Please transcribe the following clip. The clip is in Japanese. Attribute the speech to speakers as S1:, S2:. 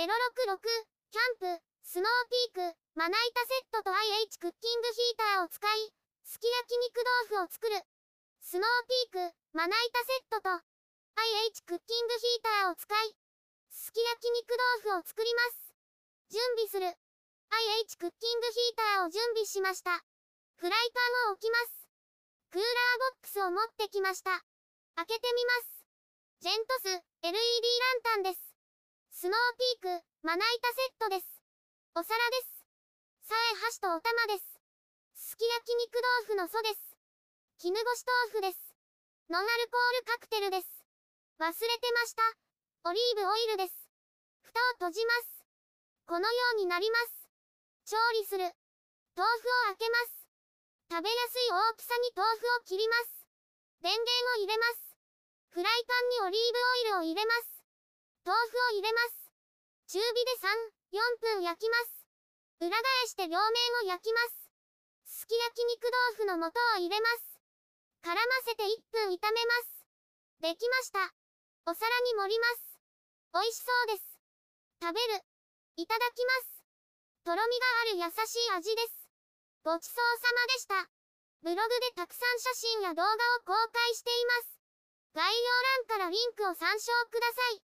S1: 066、キャンプ、スノーピーク、まな板セットと IH クッキングヒーターを使い、すき焼き肉豆腐を作る。スノーピーク、まな板セットと IH クッキングヒーターを使い、すき焼き肉豆腐を作ります。準備する。IH クッキングヒーターを準備しました。フライパンを置きます。クーラーボックスを持ってきました。開けてみます。ジェントス LED ランタンです。スノーピークまな板セットです。お皿です。さえ箸とお玉です。すき焼き肉豆腐の素です。絹ごし豆腐です。ノンアルコールカクテルです。忘れてました。オリーブオイルです。蓋を閉じます。このようになります。調理する。豆腐を開けます。食べやすい大きさに豆腐を切ります。電源を入れます。フライパンにオリーブオイルを入れます。豆腐を入れます。中火で3、4分焼きます。裏返して両面を焼きます。すき焼き肉豆腐の素を入れます。絡ませて1分炒めます。できました。お皿に盛ります。美味しそうです。食べる。いただきます。とろみがある優しい味です。ごちそうさまでした。ブログでたくさん写真や動画を公開しています。概要欄からリンクを参照ください。